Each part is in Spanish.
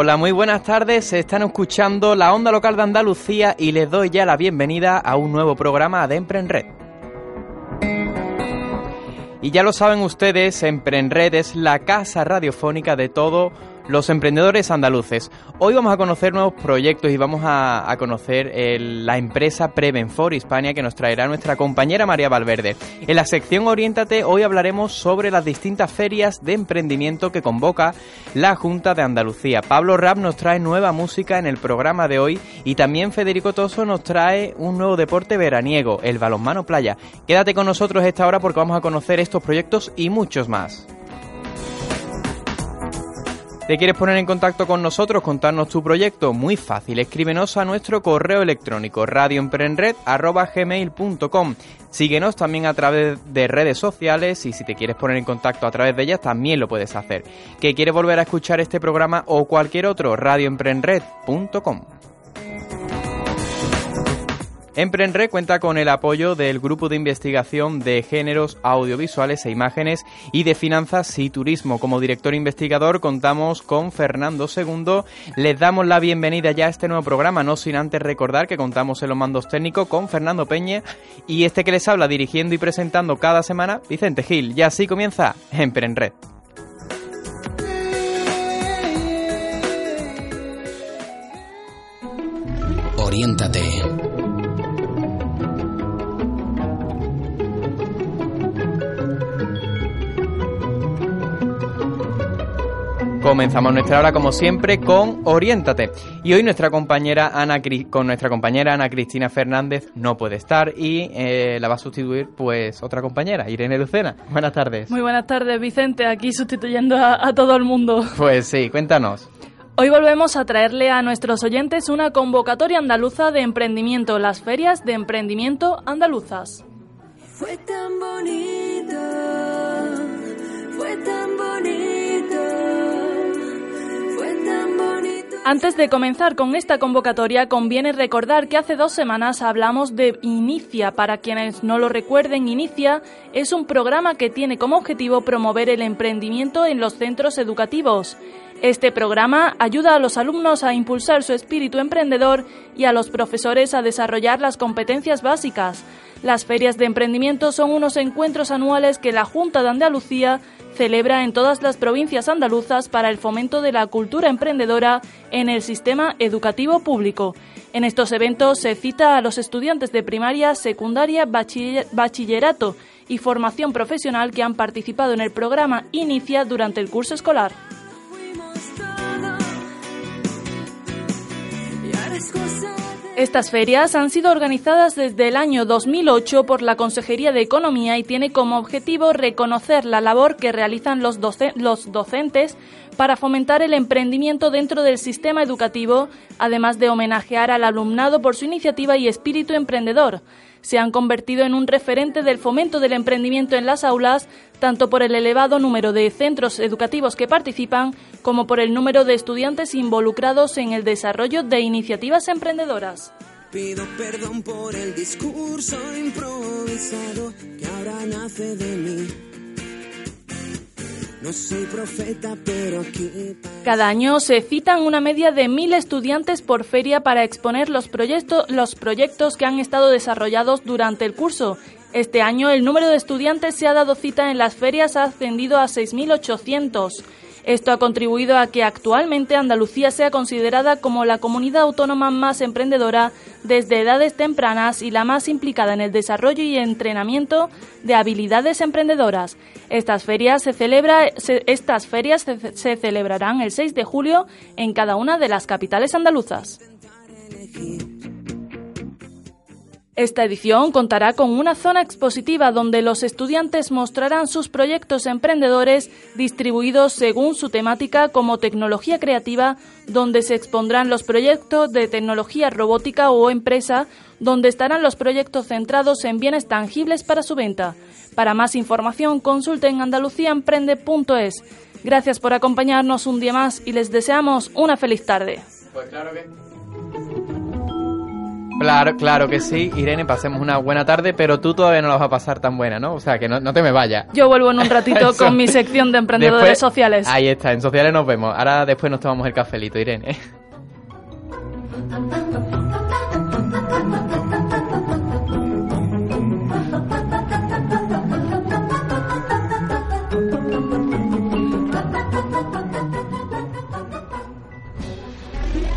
Hola, muy buenas tardes. Se están escuchando la onda local de Andalucía y les doy ya la bienvenida a un nuevo programa de Emprenred. Y ya lo saben ustedes, Emprenred es la casa radiofónica de todo los emprendedores andaluces. Hoy vamos a conocer nuevos proyectos y vamos a, conocer la empresa Prevenfor Hispania que nos traerá nuestra compañera María Valverde. En la sección Oriéntate hoy hablaremos sobre las distintas ferias de emprendimiento que convoca la Junta de Andalucía. Pablo Rap nos trae nueva música en el programa de hoy y también Federico Toso nos trae un nuevo deporte veraniego, el balonmano playa. Quédate con nosotros esta hora porque vamos a conocer estos proyectos y muchos más. ¿Te quieres poner en contacto con nosotros, contarnos tu proyecto? Muy fácil, escríbenos a nuestro correo electrónico radioemprenred.gmail.com Síguenos también a través de redes sociales y si te quieres poner en contacto a través de ellas también lo puedes hacer. ¿Que quieres volver a escuchar este programa o cualquier otro? radioemprenred.com Emprenre cuenta con el apoyo del Grupo de Investigación de Géneros Audiovisuales e Imágenes y de Finanzas y Turismo. Como director investigador contamos con Fernando II. Les damos la bienvenida ya a este nuevo programa, no sin antes recordar que contamos en los mandos técnicos con Fernando Peña y este que les habla dirigiendo y presentando cada semana, Vicente Gil. Y así comienza Emprenred. Oriéntate Comenzamos nuestra hora como siempre con Oriéntate. Y hoy nuestra compañera Ana con nuestra compañera Ana Cristina Fernández no puede estar y eh, la va a sustituir pues otra compañera, Irene Lucena. Buenas tardes. Muy buenas tardes, Vicente, aquí sustituyendo a, a todo el mundo. Pues sí, cuéntanos. Hoy volvemos a traerle a nuestros oyentes una convocatoria andaluza de emprendimiento, las ferias de emprendimiento andaluzas. Fue tan bonito, fue tan bonito. Antes de comenzar con esta convocatoria, conviene recordar que hace dos semanas hablamos de Inicia. Para quienes no lo recuerden, Inicia es un programa que tiene como objetivo promover el emprendimiento en los centros educativos. Este programa ayuda a los alumnos a impulsar su espíritu emprendedor y a los profesores a desarrollar las competencias básicas. Las ferias de emprendimiento son unos encuentros anuales que la Junta de Andalucía celebra en todas las provincias andaluzas para el fomento de la cultura emprendedora en el sistema educativo público. En estos eventos se cita a los estudiantes de primaria, secundaria, bachillerato y formación profesional que han participado en el programa Inicia durante el curso escolar. Estas ferias han sido organizadas desde el año 2008 por la Consejería de Economía y tiene como objetivo reconocer la labor que realizan los, los, docentes para fomentar el emprendimiento dentro del sistema educativo, además de homenajear al alumnado por su iniciativa y espíritu emprendedor se han convertido en un referente del fomento del emprendimiento en las aulas, tanto por el elevado número de centros educativos que participan como por el número de estudiantes involucrados en el desarrollo de iniciativas emprendedoras. Pido perdón por el discurso improvisado que ahora nace de mí. No soy profeta, pero aquí... Cada año se citan una media de mil estudiantes por feria para exponer los, proyectos, los proyectos que han estado desarrollados durante el curso. Este año el número de estudiantes se ha dado cita en las ferias ha ascendido a 6.800. Esto ha contribuido a que actualmente Andalucía sea considerada como la comunidad autónoma más emprendedora desde edades tempranas y la más implicada en el desarrollo y entrenamiento de habilidades emprendedoras. Estas ferias se, celebrarán el 6 de julio en cada una de las capitales andaluzas. Esta edición contará con una zona expositiva donde los estudiantes mostrarán sus proyectos emprendedores distribuidos según su temática como tecnología creativa, donde se expondrán los proyectos de tecnología robótica o empresa, donde estarán los proyectos centrados en bienes tangibles para su venta. Para más información consulten andaluciaemprende.es. Gracias por acompañarnos un día más y les deseamos una feliz tarde. Pues claro que... Claro, claro que sí. Irene, pasemos una buena tarde, pero tú todavía no la vas a pasar tan buena, ¿no? O sea, que no, no te me vayas. Yo vuelvo en un ratito con mi sección de emprendedores Después- sociales. Ahí está, en sociales nos vemos. Ahora después nos tomamos el cafelito, Irene.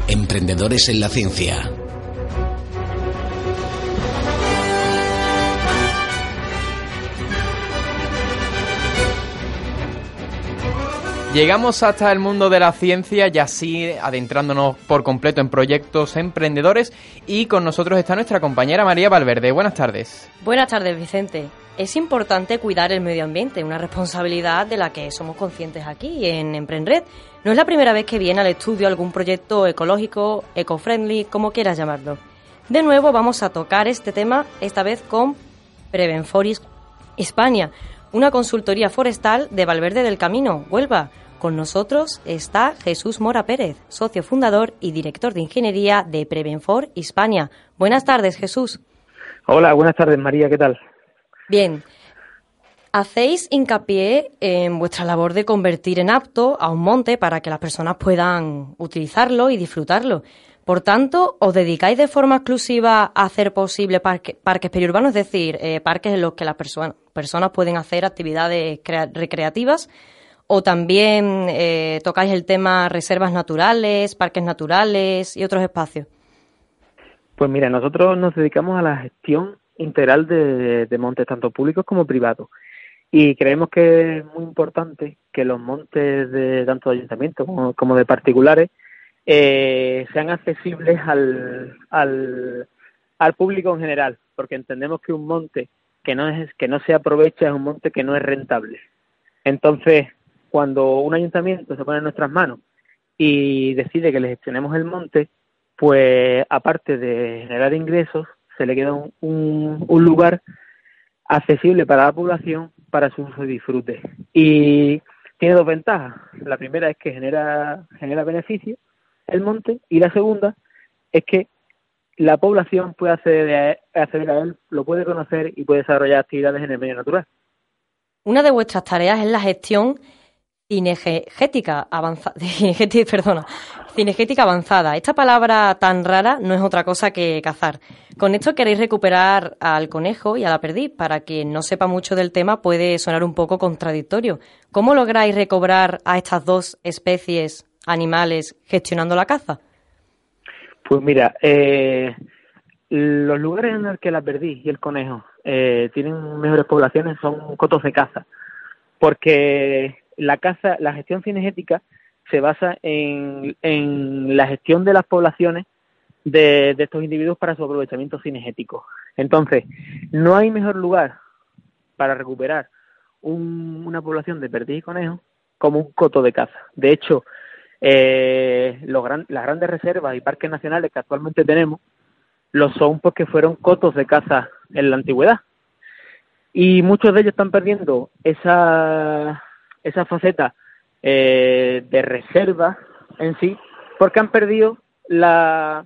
Emprendedores en la ciencia. Llegamos hasta el mundo de la ciencia y así adentrándonos por completo en proyectos emprendedores y con nosotros está nuestra compañera María Valverde. Buenas tardes. Buenas tardes, Vicente. Es importante cuidar el medio ambiente, una responsabilidad de la que somos conscientes aquí en Emprenred. No es la primera vez que viene al estudio algún proyecto ecológico, eco-friendly, como quieras llamarlo. De nuevo vamos a tocar este tema, esta vez con Prevenforis España, una consultoría forestal de Valverde del Camino, Huelva. Con nosotros está Jesús Mora Pérez, socio fundador y director de ingeniería de Prevenfor Hispania. Buenas tardes, Jesús. Hola, buenas tardes María, ¿qué tal? Bien. Hacéis hincapié en vuestra labor de convertir en apto a un monte para que las personas puedan utilizarlo y disfrutarlo. Por tanto, os dedicáis de forma exclusiva a hacer posible parque- parques periurbanos, es decir, eh, parques en los que las perso- personas pueden hacer actividades crea- recreativas, o también eh, tocáis el tema reservas naturales, parques naturales y otros espacios. Pues mira, nosotros nos dedicamos a la gestión integral de, montes, tanto públicos como privados. Y creemos que es muy importante que los montes de tanto de ayuntamientos como de particulares eh, sean accesibles al, al, al público en general, porque entendemos que un monte que no es que no se aprovecha es un monte que no es rentable. Entonces, cuando un ayuntamiento se pone en nuestras manos y decide que le gestionemos el monte, pues aparte de generar ingresos, se le queda un, un, un lugar accesible para la población para su uso y disfrute. Y tiene dos ventajas. La primera es que genera, genera beneficio el monte y la segunda es que la población puede acceder a, acceder a él, lo puede conocer y puede desarrollar actividades en el medio natural. Una de vuestras tareas es la gestión cinegética avanzada, perdona, cinegética avanzada. Esta palabra tan rara no es otra cosa que cazar. Con esto queréis recuperar al conejo y a la perdiz. Para quien no sepa mucho del tema puede sonar un poco contradictorio. ¿Cómo lográis recobrar a estas dos especies animales gestionando la caza? Pues mira, eh, los lugares en los que la perdiz y el conejo eh, tienen mejores poblaciones son cotos de caza, porque la caza, la gestión cinegética se basa en, en la gestión de las poblaciones de, de, estos individuos para su aprovechamiento cinegético. Entonces, no hay mejor lugar para recuperar un, una población de perdiz y conejo como un coto de caza. De hecho, eh, los gran, las grandes reservas y parques nacionales que actualmente tenemos lo son porque fueron cotos de caza en la antigüedad. Y muchos de ellos están perdiendo esa, esa faceta eh, de reserva en sí, porque han perdido la,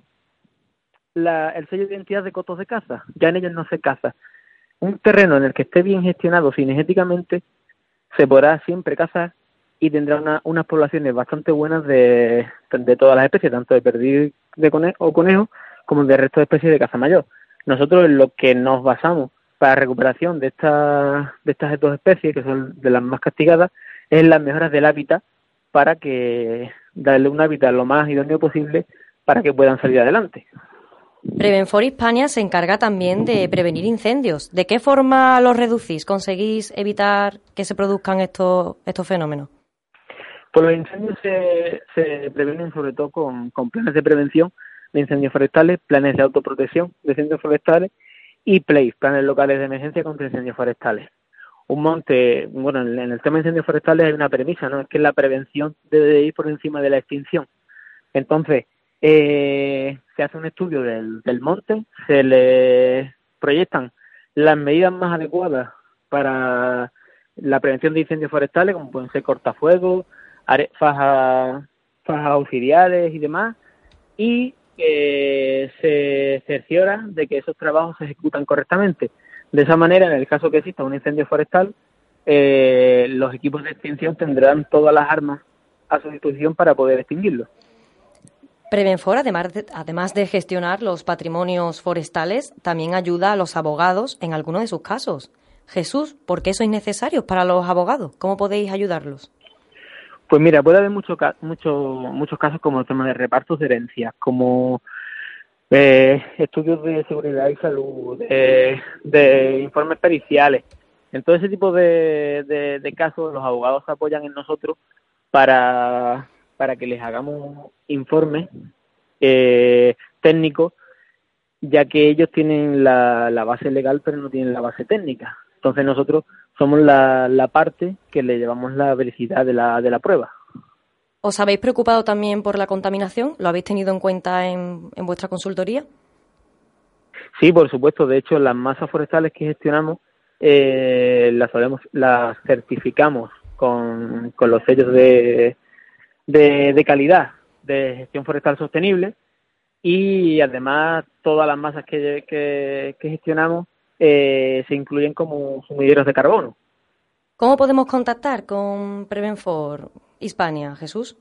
la, el sello de identidad de cotos de caza. Ya en ellos no se caza. Un terreno en el que esté bien gestionado cinegéticamente se podrá siempre cazar y tendrá una, unas poblaciones bastante buenas de, todas las especies, tanto de perdiz de conejo, o conejo como de resto de especies de caza mayor. Nosotros en lo que nos basamos para recuperación de, esta, de estas dos especies, que son de las más castigadas, es las mejoras del hábitat para que darle un hábitat lo más idóneo posible para que puedan salir adelante. Prevenfor Hispania se encarga también de prevenir incendios. ¿De qué forma los reducís? ¿Conseguís evitar que se produzcan estos, estos fenómenos? Pues los incendios se, se previenen sobre todo con, con, planes de prevención de incendios forestales, planes de autoprotección de incendios forestales y PLACE, planes locales de emergencia contra incendios forestales. Un monte, bueno, en el tema de incendios forestales hay una premisa, ¿no? Es que la prevención debe ir por encima de la extinción. Entonces, eh, se hace un estudio del, del monte, se le proyectan las medidas más adecuadas para la prevención de incendios forestales, como pueden ser cortafuegos, fajas, auxiliares y demás, y eh, se cerciora de que esos trabajos se ejecutan correctamente. De esa manera, en el caso que exista un incendio forestal, eh, los equipos de extinción tendrán todas las armas a su disposición para poder extinguirlo. Prevenfor, además de, además de gestionar los patrimonios forestales, también ayuda a los abogados en algunos de sus casos. Jesús, ¿por qué sois necesarios para los abogados? ¿Cómo podéis ayudarlos? Pues mira, puede haber muchos muchos casos como el tema de repartos de herencias, como eh, estudios de seguridad y salud, de, informes periciales. En todo ese tipo de, de, casos, los abogados se apoyan en nosotros para, para que les hagamos informes eh, técnicos, ya que ellos tienen la, la base legal pero no tienen la base técnica. Entonces nosotros somos la, la parte que le llevamos la vericidad de la, de la prueba. ¿Os habéis preocupado también por la contaminación? ¿Lo habéis tenido en cuenta en, en vuestra consultoría? Sí, por supuesto. De hecho, las masas forestales que gestionamos eh, las, las certificamos con, con los sellos de, de, de, calidad de gestión forestal sostenible y además todas las masas que, que, que gestionamos eh, se incluyen como sumideros de carbono. ¿Cómo podemos contactar con Prevenfor Hispania, Jesús?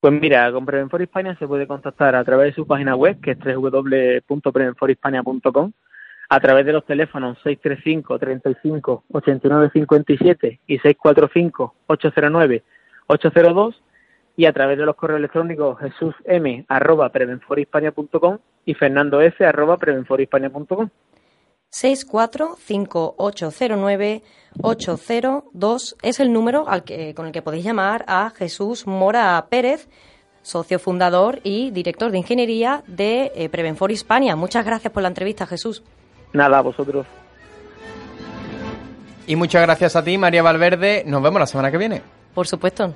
Pues mira, con Prevenfor Hispania se puede contactar a través de su página web, que es www.prevenforhispania.com, a través de los teléfonos 635 35 89 57 y 645 809 802 y a través de los correos electrónicos jesusm arroba prevenforhispania.com y fernandof arroba prevenforhispania.com. 645809802 es el número al que, con el que podéis llamar a Jesús Mora Pérez, socio fundador y director de ingeniería de eh, Prevenfor Hispania. Muchas gracias por la entrevista, Jesús. Nada, a vosotros. Y muchas gracias a ti, María Valverde. Nos vemos la semana que viene. Por supuesto.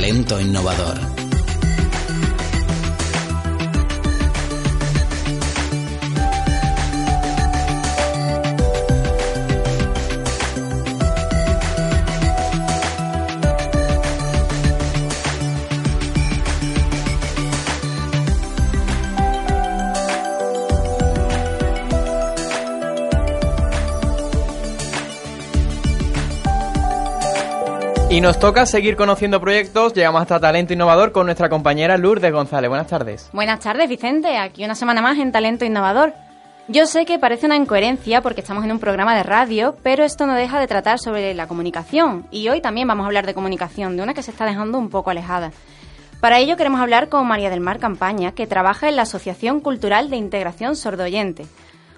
Talento innovador. Y nos toca seguir conociendo proyectos. Llegamos hasta Talento Innovador con nuestra compañera Lourdes González. Buenas tardes. Buenas tardes, Vicente. Aquí una semana más en Talento Innovador. Yo sé que parece una incoherencia porque estamos en un programa de radio, pero esto no deja de tratar sobre la comunicación. Y hoy también vamos a hablar de comunicación, de una que se está dejando un poco alejada. Para ello queremos hablar con María del Mar Campaña, que trabaja en la Asociación Cultural de Integración Sordoyente.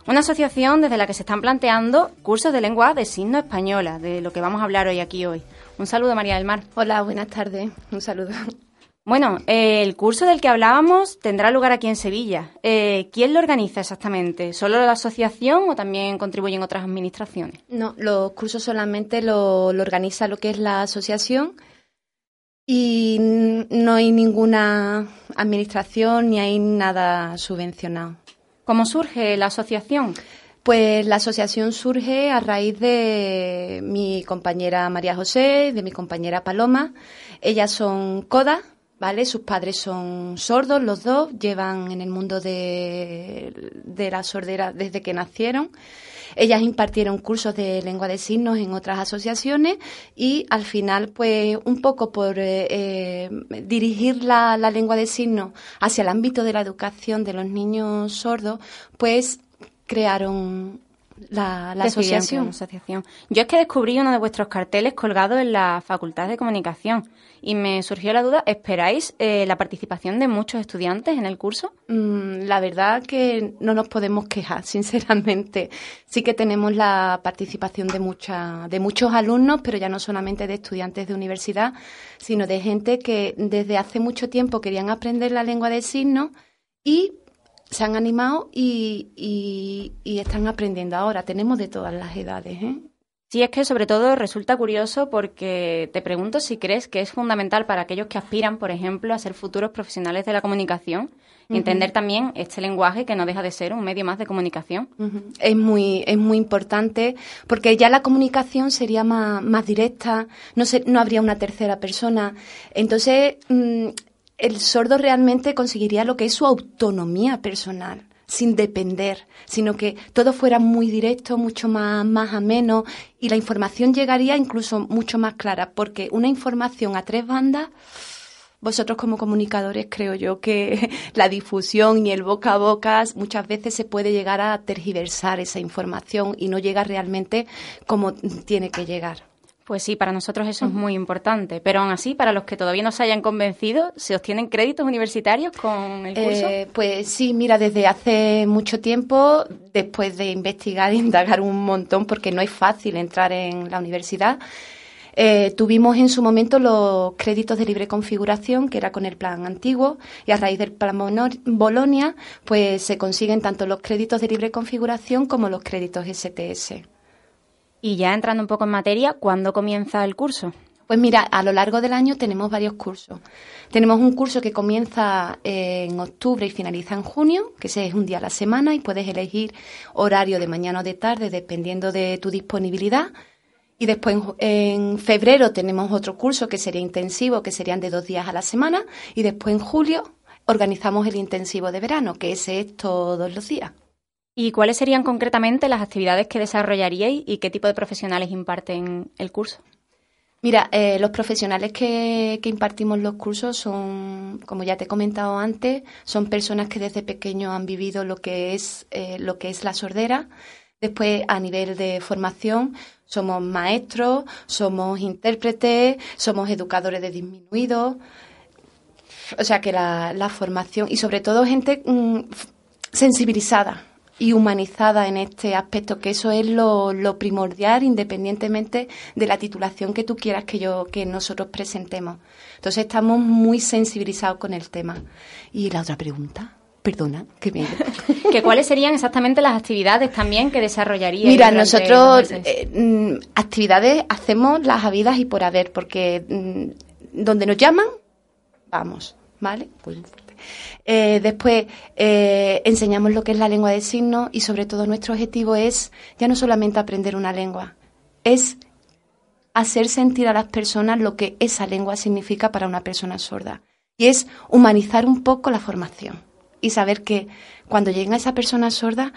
Una asociación desde la que se están planteando cursos de lengua de signo española, de lo que vamos a hablar hoy aquí hoy. Un saludo, María del Mar. Hola, buenas tardes. Un saludo. Bueno, eh, el curso del que hablábamos tendrá lugar aquí en Sevilla. Eh, ¿Quién lo organiza exactamente? ¿Solo la asociación o también contribuyen otras administraciones? No, los cursos solamente lo, lo organiza lo que es la asociación y no hay ninguna administración ni hay nada subvencionado. ¿Cómo surge la asociación? Pues la asociación surge a raíz de mi compañera María José, de mi compañera Paloma. Ellas son codas, ¿vale? Sus padres son sordos, los dos, llevan en el mundo de, de la sordera desde que nacieron. Ellas impartieron cursos de lengua de signos en otras asociaciones y al final, pues un poco por eh, eh, dirigir la, la lengua de signos hacia el ámbito de la educación de los niños sordos, pues crearon la, la asociación. asociación. Yo es que descubrí uno de vuestros carteles colgado en la Facultad de Comunicación y me surgió la duda, ¿esperáis eh, la participación de muchos estudiantes en el curso? Mm, la verdad que no nos podemos quejar, sinceramente. Sí que tenemos la participación de, mucha, de muchos alumnos, pero ya no solamente de estudiantes de universidad, sino de gente que desde hace mucho tiempo querían aprender la lengua de signos y se han animado y, y, están aprendiendo ahora. Tenemos de todas las edades. ¿eh? Sí, es que sobre todo resulta curioso porque te pregunto si crees que es fundamental para aquellos que aspiran, por ejemplo, a ser futuros profesionales de la comunicación, entender también este lenguaje que no deja de ser un medio más de comunicación. Es muy es muy importante porque ya la comunicación sería más, más directa, no no habría una tercera persona. Entonces, mm, el sordo realmente conseguiría lo que es su autonomía personal sin depender, sino que todo fuera muy directo, mucho más, más ameno y la información llegaría incluso mucho más clara, porque una información a tres bandas, vosotros como comunicadores creo yo que la difusión y el boca a boca muchas veces se puede llegar a tergiversar esa información y no llega realmente como tiene que llegar. Pues sí, para nosotros eso es muy importante. Pero aún así, para los que todavía no se hayan convencido, ¿se obtienen créditos universitarios con el curso? Eh, pues sí, mira, desde hace mucho tiempo, después de investigar e indagar un montón, porque no es fácil entrar en la universidad, eh, tuvimos en su momento los créditos de libre configuración, que era con el plan antiguo, y a raíz del plan Bolonia, pues se consiguen tanto los créditos de libre configuración como los créditos STS. Y ya entrando un poco en materia, ¿cuándo comienza el curso? Pues mira, a lo largo del año tenemos varios cursos. Tenemos un curso que comienza en octubre y finaliza en junio, que es un día a la semana y puedes elegir horario de mañana o de tarde dependiendo de tu disponibilidad. Y después en febrero tenemos otro curso que sería intensivo, que serían de dos días a la semana. Y después en julio organizamos el intensivo de verano, que ese es todos los días. ¿Y cuáles serían concretamente las actividades que desarrollaríais y qué tipo de profesionales imparten el curso? Mira, eh, los profesionales que, impartimos los cursos son, como ya te he comentado antes, son personas que desde pequeño han vivido lo que es, eh, lo que es la sordera. Después, a nivel de formación, somos maestros, somos intérpretes, somos educadores de disminuidos. O sea que la, la formación y sobre todo gente mm, sensibilizada y humanizada en este aspecto, que eso es lo, primordial independientemente de la titulación que tú quieras que yo que nosotros presentemos. Entonces estamos muy sensibilizados con el tema. Y la otra pregunta. Perdona, que me... ¿Que ¿Cuáles serían exactamente las actividades también que desarrollaría? Mira, nosotros eh, mm, actividades hacemos las habidas y por haber, porque mm, donde nos llaman, vamos, ¿vale? Pues eh, después eh, enseñamos lo que es la lengua de signos y sobre todo nuestro objetivo es ya no solamente aprender una lengua, es hacer sentir a las personas lo que esa lengua significa para una persona sorda. Y es humanizar un poco la formación y saber que cuando llega esa persona sorda,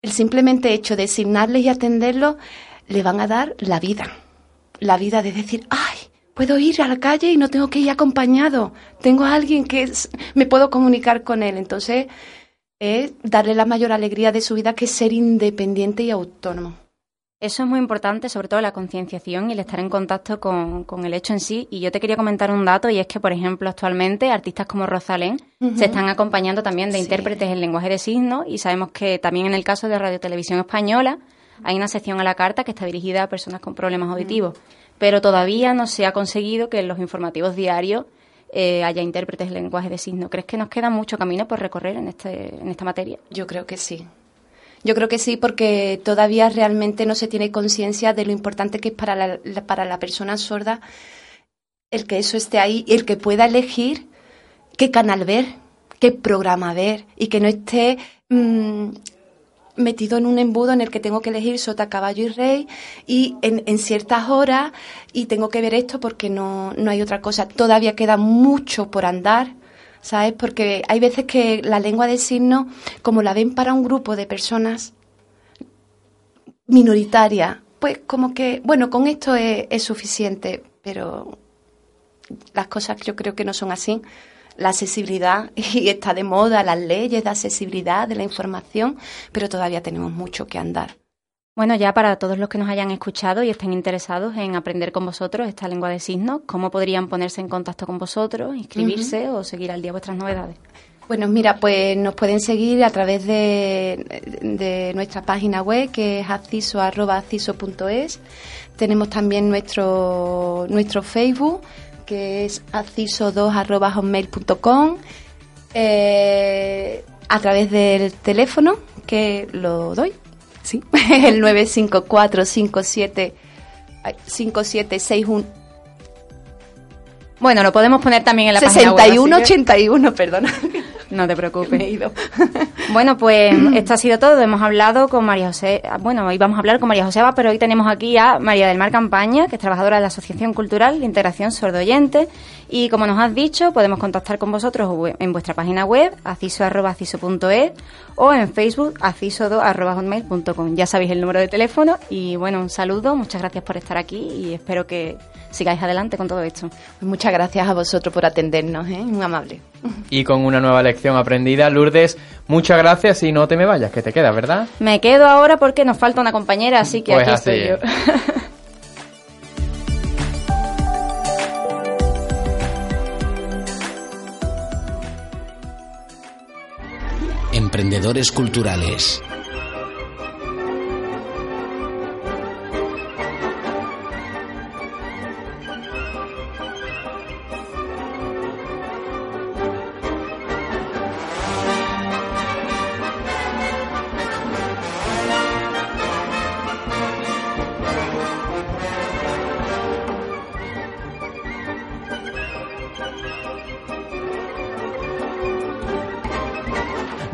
el simplemente hecho de asignarles y atenderlos le van a dar la vida. La vida de decir, ay, puedo ir a la calle y no tengo que ir acompañado. Tengo a alguien que me puedo comunicar con él. Entonces, es darle la mayor alegría de su vida que es ser independiente y autónomo. Eso es muy importante, sobre todo la concienciación y el estar en contacto con, el hecho en sí. Y yo te quería comentar un dato, y es que, por ejemplo, actualmente artistas como Rosalén se están acompañando también de intérpretes en lenguaje de signos, y sabemos que también en el caso de Radio Televisión Española hay una sección a la carta que está dirigida a personas con problemas auditivos pero todavía no se ha conseguido que en los informativos diarios eh, haya intérpretes de lenguaje de signo. ¿Crees que nos queda mucho camino por recorrer en, este, en esta materia? Yo creo que sí. Yo creo que sí, porque todavía realmente no se tiene conciencia de lo importante que es para la, para la persona sorda el que eso esté ahí y el que pueda elegir qué canal ver, qué programa ver y que no esté mm, metido en un embudo en el que tengo que elegir sota, caballo y rey y en, ciertas horas y tengo que ver esto porque no, no hay otra cosa. Todavía queda mucho por andar, ¿sabes? Porque hay veces que la lengua de signos, como la ven para un grupo de personas minoritaria, pues como que, bueno, con esto es, es suficiente, pero las cosas yo creo que no son así la accesibilidad y está de moda las leyes de accesibilidad de la información, pero todavía tenemos mucho que andar. Bueno, ya para todos los que nos hayan escuchado y estén interesados en aprender con vosotros esta lengua de signos, ¿cómo podrían ponerse en contacto con vosotros, inscribirse o seguir al día vuestras novedades? Bueno, mira, pues nos pueden seguir a través de, nuestra página web que es acciso.acciso.es. Tenemos también nuestro, nuestro Facebook que es aciso2.com, eh, a través del teléfono que lo doy. Sí, el 954 57 5761 bueno, lo podemos poner también en la 61, página web. 61, perdona. No te preocupes. bueno, pues esto ha sido todo. Hemos hablado con María José, bueno, hoy vamos a hablar con María Joseba, pero hoy tenemos aquí a María del Mar Campaña, que es trabajadora de la Asociación Cultural de Integración Sordoyente. Y como nos has dicho, podemos contactar con vosotros en vuestra página web, aciso.aciso.es o en Facebook, aciso2.hotmail.com. Ya sabéis el número de teléfono y bueno, un saludo, muchas gracias por estar aquí y espero que sigáis adelante con todo esto. Pues muchas gracias a vosotros por atendernos, ¿eh? muy amable. Y con una nueva lección aprendida, Lourdes, muchas gracias y no te me vayas, que te quedas, ¿verdad? Me quedo ahora porque nos falta una compañera, así que Pues aquí así estoy yo. Emprendedores culturales.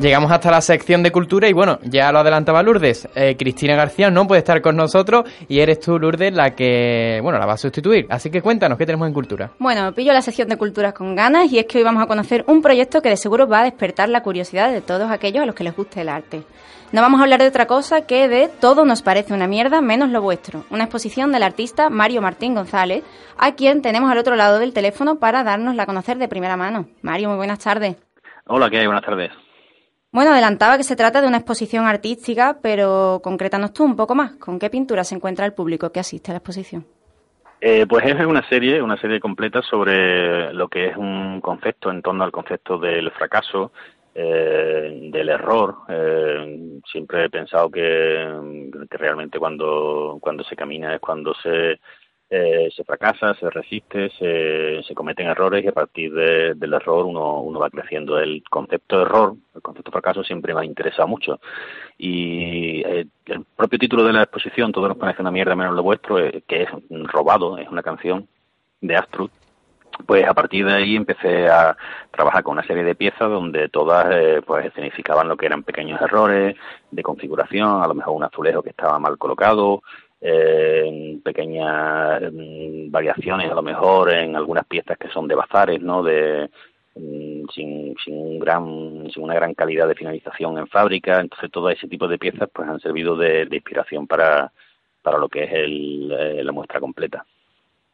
Llegamos hasta la sección de cultura y bueno, ya lo adelantaba Lourdes. eh, Cristina García no puede estar con nosotros y eres tú, Lourdes, la que, bueno, la va a sustituir. Así que cuéntanos, ¿qué tenemos en cultura? Bueno, pillo la sección de culturas con ganas y es que hoy vamos a conocer un proyecto que de seguro va a despertar la curiosidad de todos aquellos a los que les guste el arte. No vamos a hablar de otra cosa que de Todo nos parece una mierda menos lo vuestro, una exposición del artista Mario Martín González, a quien tenemos al otro lado del teléfono para darnosla a conocer de primera mano. Mario, muy buenas tardes. Hola, ¿qué hay? Buenas tardes. Bueno, adelantaba que se trata de una exposición artística, pero concrétanos tú un poco más. ¿Con qué pintura se encuentra el público que asiste a la exposición? Eh, pues es una serie, una serie completa sobre lo que es un concepto en torno al concepto del fracaso, eh, del error. Eh, siempre he pensado que, que realmente cuando, cuando se camina es cuando se, eh, se fracasa, se resiste, se, se cometen errores y a partir de- del error uno, uno va creciendo. El concepto de error, el concepto de fracaso siempre me ha interesado mucho. Y eh, el propio título de la exposición, Todo nos parece una mierda menos lo vuestro, eh, que es robado, es una canción de Astrud, pues a partir de ahí empecé a trabajar con una serie de piezas donde todas eh, pues significaban lo que eran pequeños errores de configuración, a lo mejor un azulejo que estaba mal colocado, eh, pequeñas variaciones a lo mejor en algunas piezas que son de bazares, ¿no? De mm, sin, sin un gran sin una gran calidad de finalización en fábrica, entonces todo ese tipo de piezas pues han servido de, de inspiración para para lo que es el, eh, la muestra completa.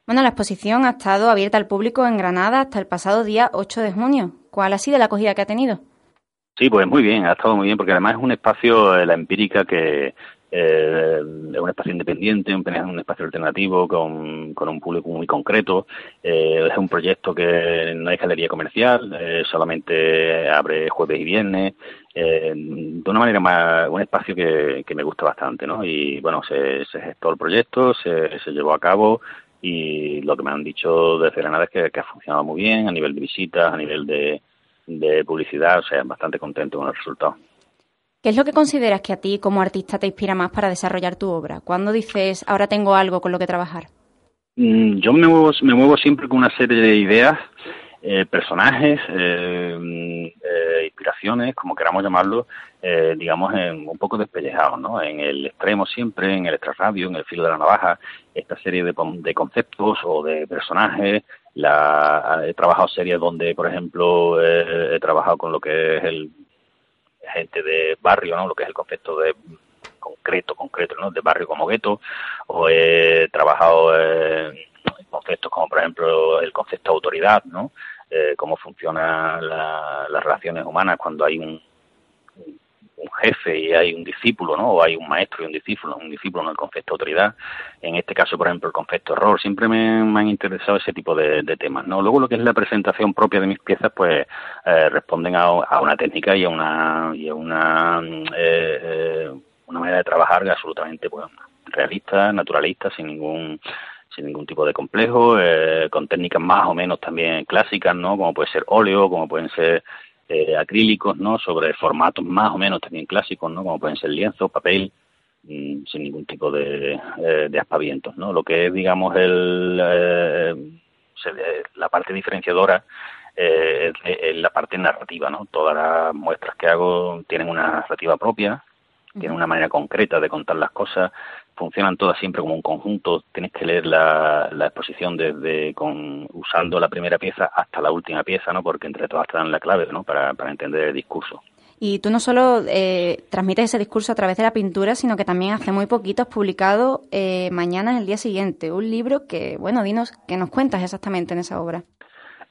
Bueno, la exposición ha estado abierta al público en Granada hasta el pasado día 8 de junio. ¿Cuál ha sido la acogida que ha tenido? Sí, pues muy bien, ha estado muy bien, porque además es un espacio, eh, la empírica, que eh, un espacio independiente, un, espacio alternativo con, con un público muy concreto. Eh, es un proyecto que no es galería comercial, eh, solamente abre jueves y viernes. eh, de una manera más, un espacio que, que me gusta bastante, ¿no? Y bueno, se, se gestó el proyecto, se, se llevó a cabo y lo que me han dicho desde Granada es que, que ha funcionado muy bien a nivel de visitas, a nivel de, de publicidad, o sea, bastante contento con el resultado. ¿Qué es lo que consideras que a ti como artista te inspira más para desarrollar tu obra? ¿Cuándo dices, ahora tengo algo con lo que trabajar? Mm, Yo me muevo, me muevo siempre con una serie de ideas, eh, personajes, eh, mm, eh, inspiraciones, como queramos llamarlo, eh, digamos, en, un poco despellejados, ¿no? En el extremo siempre, en el extrarradio, en el filo de la navaja, esta serie de, conceptos o de personajes. La, he trabajado series donde, por ejemplo, eh, he trabajado con lo que es el gente de barrio, ¿no? Lo que es el concepto de concreto, concreto, ¿no? De barrio como gueto, o he trabajado en conceptos como, por ejemplo, el concepto de autoridad, ¿no? Eh, cómo funcionan la- las relaciones humanas cuando hay un, un jefe y hay un discípulo, ¿no? O hay un maestro y un discípulo, un discípulo, ¿no? El concepto de autoridad. En este caso, por ejemplo, el concepto error. Siempre me, han interesado ese tipo de, temas, ¿no? Luego lo que es la presentación propia de mis piezas, pues eh, responden a, a una técnica y a una, y a una, eh, eh, una manera de trabajar absolutamente pues, realista, naturalista, sin ningún sin ningún tipo de complejo, eh, con técnicas más o menos también clásicas, ¿no? Como puede ser óleo, como pueden ser eh, acrílicos, ¿no? Sobre formatos más o menos también clásicos, ¿no? Como pueden ser lienzos, papel, mm, sin ningún tipo de, eh, de aspavientos, ¿no? Lo que es, digamos, el, eh, la parte diferenciadora eh, es la parte narrativa, ¿no? Todas las muestras que hago tienen una narrativa propia, tienen una manera concreta de contar las cosas, funcionan todas siempre como un conjunto, tienes que leer la, exposición desde con usando la primera pieza hasta la última pieza, ¿no? Porque entre todas te dan la clave, ¿no? Para, para entender el discurso. Y tú no solo eh, transmites ese discurso a través de la pintura, sino que también hace muy poquito has publicado eh, Mañana es el día siguiente, un libro que, bueno, dinos, que nos cuentas exactamente en esa obra.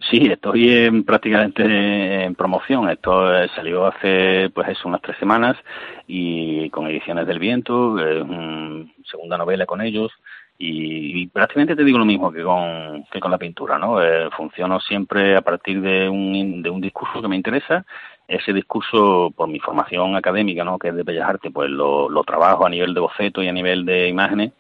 Sí, estoy en, prácticamente en promoción. Esto eh, salió hace, pues es unas tres semanas y con Ediciones del Viento, segunda novela con ellos. Y, prácticamente te digo lo mismo que con, que con la pintura, ¿no? Eh, funciono siempre a partir de un, de un discurso que me interesa. Ese discurso, por mi formación académica, ¿no? Que es de Bellas Artes, pues lo, lo trabajo a nivel de boceto y a nivel de imágenes.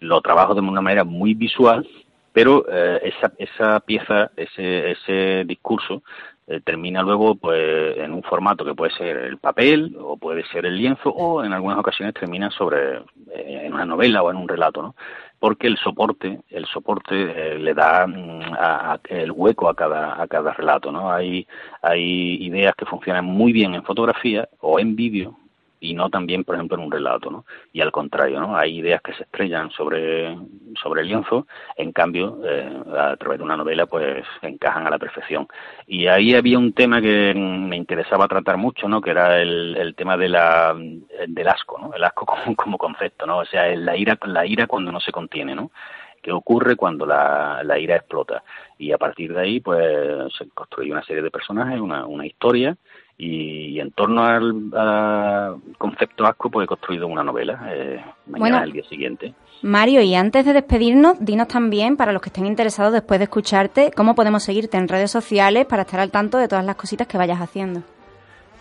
Lo trabajo de una manera muy visual pero eh, esa, esa pieza, ese, ese discurso, eh, termina luego pues en un formato que puede ser el papel o puede ser el lienzo o en algunas ocasiones termina sobre eh, en una novela o en un relato, ¿no? Porque el soporte, el soporte le da mm, el hueco a cada a cada relato, ¿no? Hay hay ideas que funcionan muy bien en fotografía o en vídeo y no también, por ejemplo, en un relato, ¿no? Y al contrario, ¿no? Hay ideas que se estrellan sobre, sobre el lienzo, en cambio, eh, a través de una novela, pues encajan a la perfección. Y ahí había un tema que me interesaba tratar mucho, ¿no? Que era el, el tema de la, del asco, ¿no? El asco como, como concepto, ¿no? O sea, la ira, la ira cuando no se contiene, ¿no? qué ocurre cuando la, la, ira explota. Y a partir de ahí, pues se construye una serie de personajes, una, una historia, y, en torno al, concepto asco pues he construido una novela eh, mañana el día siguiente. Mario, y antes de despedirnos, dinos también, para los que estén interesados después de escucharte, cómo podemos seguirte en redes sociales para estar al tanto de todas las cositas que vayas haciendo.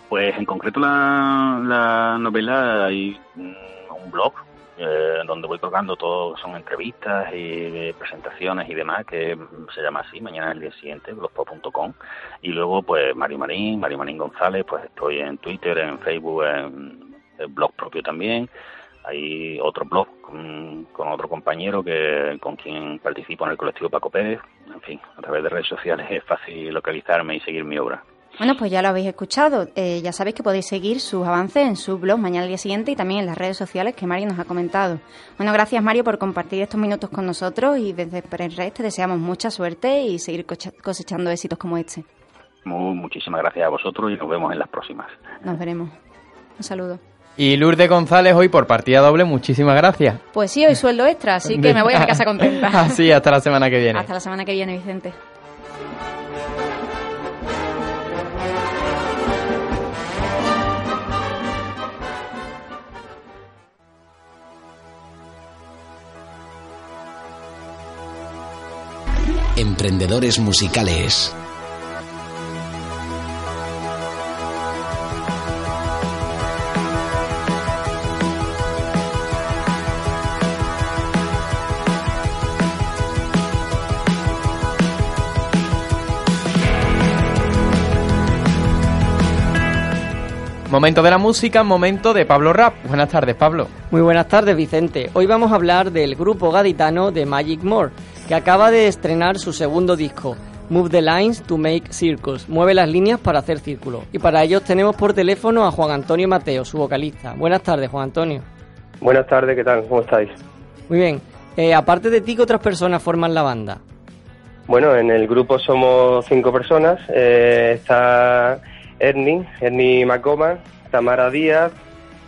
Pues en concreto la, la novela hay un blog eh, donde voy colgando todo, son entrevistas y presentaciones y demás, que se llama así, mañana el día siguiente, blogspot.com. Y luego, pues, Mario Marín, Mario Marín González, pues estoy en Twitter, en Facebook, en, blog propio también. Hay otro blog con, otro compañero que con quien participo en el colectivo Paco Pérez. En fin, a través de redes sociales es fácil localizarme y seguir mi obra. Bueno, pues ya lo habéis escuchado. Eh, ya sabéis que podéis seguir sus avances en su blog mañana al día siguiente y también en las redes sociales que Mario nos ha comentado. Bueno, gracias Mario por compartir estos minutos con nosotros y desde Red te deseamos mucha suerte y seguir cosechando éxitos como este. muchísimas gracias a vosotros y nos vemos en las próximas. Nos veremos. Un saludo. Y Lourdes González hoy por partida doble, muchísimas gracias. Pues sí, hoy sueldo extra, así que me voy a mi casa contenta. Así, hasta la semana que viene. Hasta la semana que viene, Vicente. Emprendedores musicales. Momento de la música, momento de Pablo Rap. Buenas tardes, Pablo. Muy buenas tardes, Vicente. Hoy vamos a hablar del grupo gaditano de Magic More que acaba de estrenar su segundo disco, Move the Lines to Make Circles, mueve las líneas para hacer círculos. Y para ellos tenemos por teléfono a Juan Antonio Mateo, su vocalista. Buenas tardes, Juan Antonio. Buenas tardes, ¿qué tal? ¿Cómo estáis? Muy bien. Eh, aparte de ti, ¿qué otras personas forman la banda? Bueno, en el grupo somos cinco personas. Eh, está Ernie, Ernie Macoma, Tamara Díaz,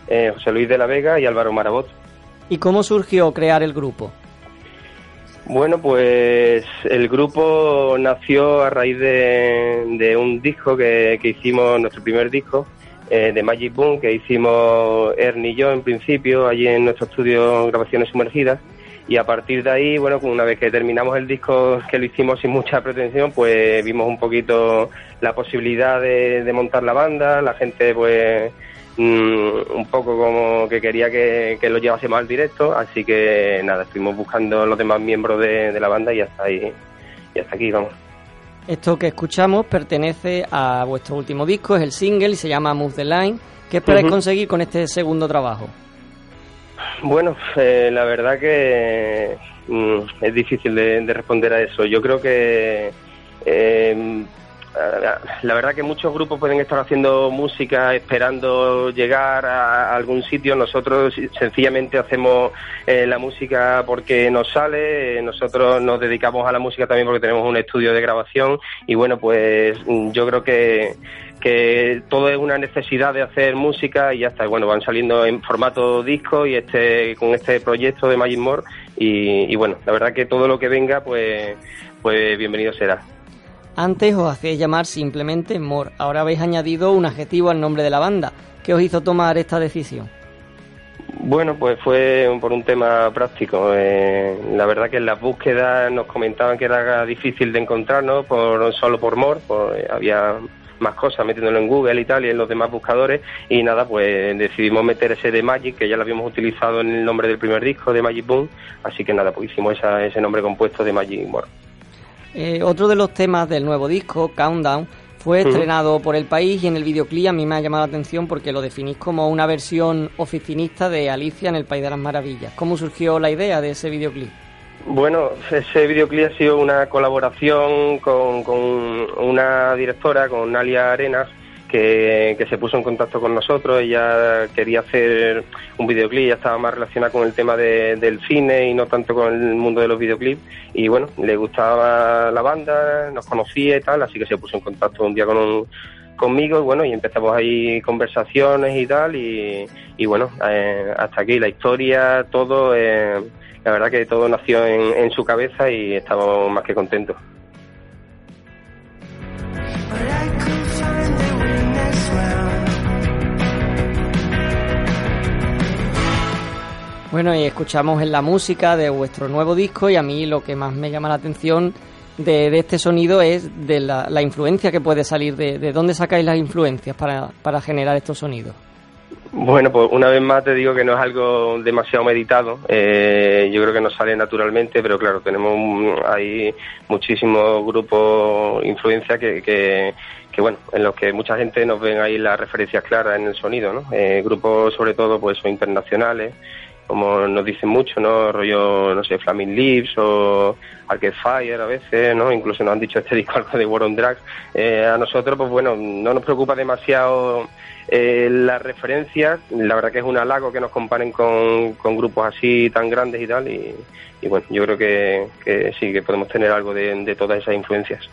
eh, José Luis de la Vega y Álvaro Marabot. ¿Y cómo surgió crear el grupo? Bueno, pues el grupo nació a raíz de, un disco que, hicimos, nuestro primer disco, eh, de Magic Boom, que hicimos Ernie y yo en principio, allí en nuestro estudio Grabaciones Sumergidas. Y a partir de ahí, bueno, una vez que terminamos el disco, que lo hicimos sin mucha pretensión, pues vimos un poquito la posibilidad de, de montar la banda, la gente pues Mm, un poco como que quería que, lo llevásemos al directo, así que nada, estuvimos buscando los demás miembros de, la banda y hasta ahí, y hasta aquí vamos. Esto que escuchamos pertenece a vuestro último disco, es el single y se llama Move the Line. ¿Qué esperáis conseguir con este segundo trabajo? Bueno, eh, la verdad que mm, es difícil de, de, responder a eso. Yo creo que eh, la verdad que muchos grupos pueden estar haciendo música esperando llegar a algún sitio. Nosotros sencillamente hacemos eh, la música porque nos sale. Nosotros nos dedicamos a la música también porque tenemos un estudio de grabación. Y bueno, pues mm, yo creo que que todo es una necesidad de hacer música y ya está. Bueno, van saliendo en formato disco y este con este proyecto de Magic More y, y bueno, la verdad que todo lo que venga, pues, pues bienvenido será. Antes os hacéis llamar simplemente More, ahora habéis añadido un adjetivo al nombre de la banda. ¿Qué os hizo tomar esta decisión? Bueno, pues fue por un tema práctico. Eh, la verdad que en las búsquedas nos comentaban que era difícil de encontrarnos por solo por More, pues había más cosas metiéndolo en Google y tal y en los demás buscadores y nada pues decidimos meter ese de Magic que ya lo habíamos utilizado en el nombre del primer disco de Magic Boom así que nada pues hicimos ese nombre compuesto de Magic More. Eh, otro de los temas del nuevo disco, Countdown, fue estrenado por el país y en el videoclip a mí me ha llamado la atención porque lo definís como una versión oficinista de Alicia en el País de las Maravillas. ¿Cómo surgió la idea de ese videoclip? Bueno, ese videoclip ha sido una colaboración con, con una directora, con Nalia Arenas, que, se puso en contacto con nosotros. Ella quería hacer un videoclip, ya estaba más relacionada con el tema del cine y no tanto con el mundo de los videoclips. Y bueno, le gustaba la banda, nos conocía y tal, así que se puso en contacto un día con conmigo y bueno, y empezamos ahí conversaciones y tal. Y, bueno, eh, hasta aquí la historia, todo. Eh, la verdad que todo nació en, en su cabeza y estamos más que contentos. Bueno, y escuchamos en la música de vuestro nuevo disco y a mí lo que más me llama la atención de, este sonido es de la, influencia que puede salir, de, de dónde sacáis las influencias para, para generar estos sonidos. Bueno, pues una vez más te digo que no es algo demasiado meditado. Eh, yo creo que nos sale naturalmente, pero claro, tenemos ahí muchísimos grupos, influencia que, que, que, bueno, en los que mucha gente nos ven ahí las referencias claras en el sonido, ¿no? Eh, grupos sobre todo pues son internacionales como nos dicen mucho, ¿no? Rollo, no sé, Flaming Lips o Arcade Fire a veces, ¿no? Incluso nos han dicho este disco algo de War on Drugs. Eh, a nosotros, pues bueno, no nos preocupa demasiado eh, las referencias. La verdad que es un halago que nos comparen con, con grupos así tan grandes y tal. Y, bueno, yo creo que, que, sí, que podemos tener algo de todas esas influencias.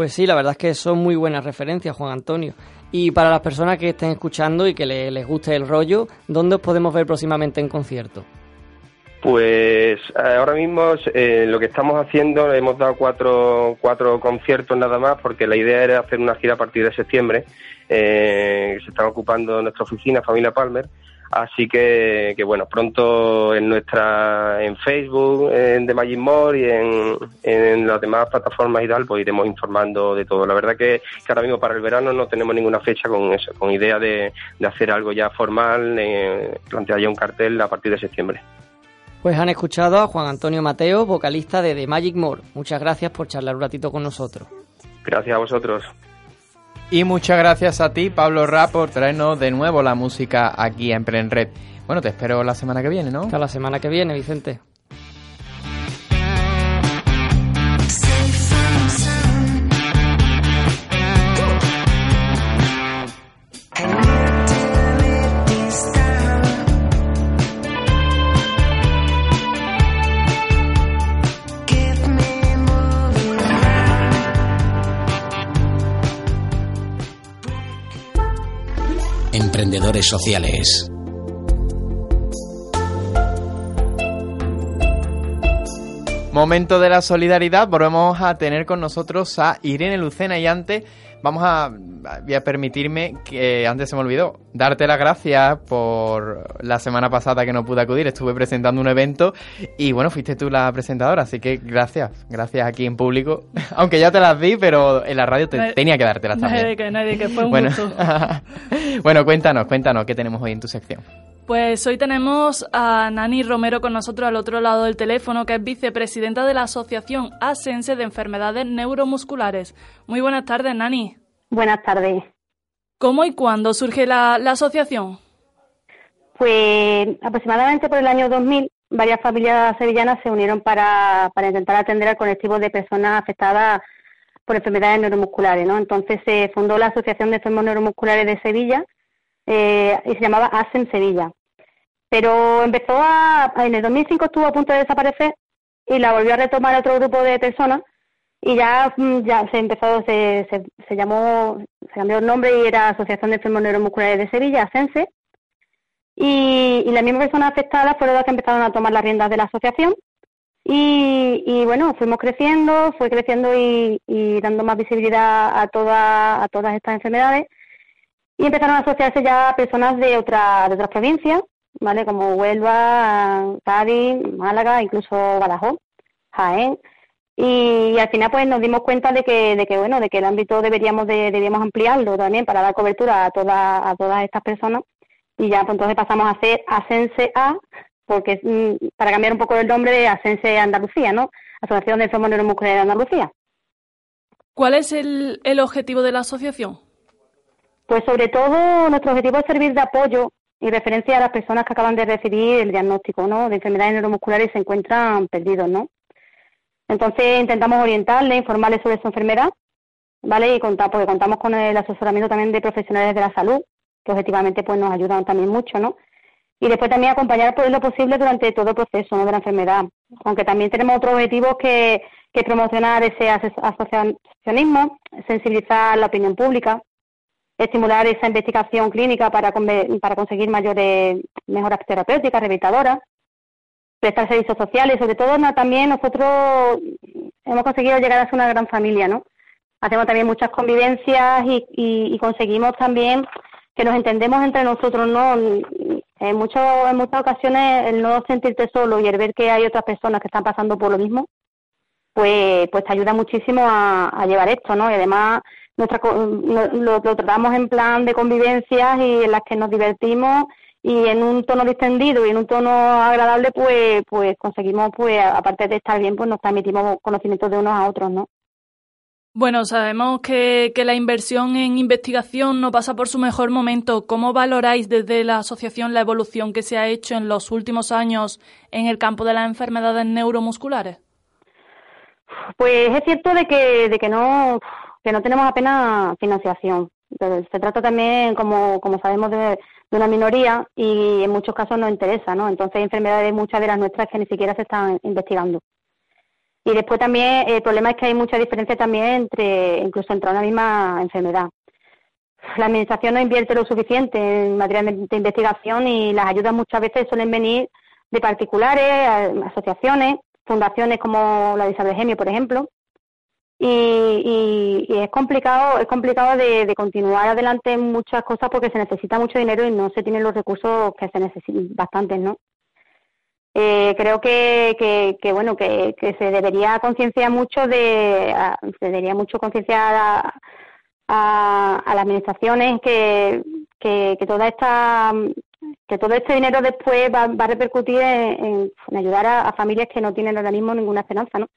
Pues sí, la verdad es que son muy buenas referencias, Juan Antonio. Y para las personas que estén escuchando y que les, guste el rollo, ¿dónde os podemos ver próximamente en concierto? Pues eh, ahora mismo eh, lo que estamos haciendo, hemos dado cuatro, cuatro conciertos nada más, porque la idea era hacer una gira a partir de septiembre. Eh, se están ocupando nuestra oficina, Familia Palmer. Así que, que, bueno, pronto en nuestra, en Facebook, en The Magic More y en, en las demás plataformas y tal, pues iremos informando de todo. La verdad que, que ahora mismo para el verano no tenemos ninguna fecha con eso, con idea de, de hacer algo ya formal, eh, plantear ya un cartel a partir de septiembre. Pues han escuchado a Juan Antonio Mateo, vocalista de The Magic More. Muchas gracias por charlar un ratito con nosotros. Gracias a vosotros. Y muchas gracias a ti, Pablo Ra, por traernos de nuevo la música aquí en Red. Bueno, te espero la semana que viene, ¿no? Hasta la semana que viene, Vicente. Emprendedores sociales. Momento de la solidaridad, volvemos a tener con nosotros a Irene Lucena y antes vamos a, voy a permitirme que antes se me olvidó darte las gracias por la semana pasada que no pude acudir, estuve presentando un evento y bueno, fuiste tú la presentadora, así que gracias, gracias aquí en público, aunque ya te las di, pero en la radio tenía que dártelas también. Nadie que, nadie que fue un bueno, gusto. bueno, cuéntanos, cuéntanos qué tenemos hoy en tu sección. Pues hoy tenemos a Nani Romero con nosotros al otro lado del teléfono, que es vicepresidenta de la Asociación Asense de Enfermedades Neuromusculares. Muy buenas tardes, Nani. Buenas tardes. ¿Cómo y cuándo surge la, la asociación? Pues aproximadamente por el año 2000, varias familias sevillanas se unieron para, para intentar atender al colectivo de personas afectadas por enfermedades neuromusculares, ¿no? Entonces se fundó la Asociación de Enfermos Neuromusculares de Sevilla eh, y se llamaba ASEM Sevilla. Pero empezó a, en el 2005 estuvo a punto de desaparecer y la volvió a retomar otro grupo de personas y ya, mm, ya se empezó, se, se, llamó, se cambió el nombre y era Asociación de Enfermos Neuromusculares de Sevilla, ASENSE, y, las mismas personas afectadas fueron las que empezaron a tomar las riendas de la asociación y, y bueno, fuimos creciendo, fue creciendo y, y dando más visibilidad a, toda, a todas estas enfermedades y empezaron a asociarse ya personas de, otra, de otras provincias, ¿vale? Como Huelva, Cádiz, Málaga, incluso Badajoz, Jaén. Y, al final pues nos dimos cuenta de que, de que bueno, de que el ámbito deberíamos de, debíamos ampliarlo también para dar cobertura a todas a todas estas personas y ya pues entonces pasamos a hacer Asense A porque mm, para cambiar un poco el nombre de Asense Andalucía, ¿no? Asociación de Enfermos Neuromusculares de Andalucía. ¿Cuál es el, el objetivo de la asociación? Pues sobre todo nuestro objetivo es servir de apoyo y referencia a las personas que acaban de recibir el diagnóstico ¿no? de enfermedades neuromusculares y se encuentran perdidos, ¿no? Entonces intentamos orientarles, informarles sobre su enfermedad, ¿vale? Y contar, porque contamos con el asesoramiento también de profesionales de la salud, que objetivamente pues nos ayudan también mucho, ¿no? Y después también acompañar por lo posible durante todo el proceso de la enfermedad. Aunque también tenemos otros objetivos que, que promocionar ese asociacionismo, sensibilizar la opinión pública, estimular esa investigación clínica para, para conseguir mayores mejoras terapéuticas, rehabilitadoras, prestar servicios sociales, sobre todo también nosotros hemos conseguido llegar a ser una gran familia, ¿no? Hacemos también muchas convivencias y, y, conseguimos también que nos entendemos entre nosotros, ¿no? En, muchos, en muchas ocasiones el no sentirte solo y el ver que hay otras personas que están pasando por lo mismo, pues, pues te ayuda muchísimo a, llevar esto, ¿no? Y además nuestra, lo, tratamos en plan de convivencias y en las que nos divertimos y en un tono distendido y en un tono agradable pues pues conseguimos pues aparte de estar bien pues nos transmitimos conocimientos de unos a otros no bueno, sabemos que, que, la inversión en investigación no pasa por su mejor momento. ¿Cómo valoráis desde la asociación la evolución que se ha hecho en los últimos años en el campo de las enfermedades neuromusculares? Pues es cierto de que, de que no que no tenemos apenas financiación. Se trata también, como, como sabemos, de, una minoría y en muchos casos nos interesa, ¿no? Entonces hay enfermedades, muchas de las nuestras, que ni siquiera se están investigando. Y después también el problema es que hay mucha diferencia también entre, incluso entre una misma enfermedad. La administración no invierte lo suficiente en material de investigación y las ayudas muchas veces suelen venir de particulares, asociaciones, fundaciones como la de Isabel Gemio, por ejemplo, y, y, es complicado es complicado de, continuar adelante en muchas cosas porque se necesita mucho dinero y no se tienen los recursos que se necesitan bastantes no eh, creo que, que, bueno que, que, se debería concienciar mucho de se debería mucho concienciar a, a, las administraciones que, que, toda esta que todo este dinero después va, va a repercutir en, ayudar a, a, familias que no tienen ahora mismo ninguna esperanza no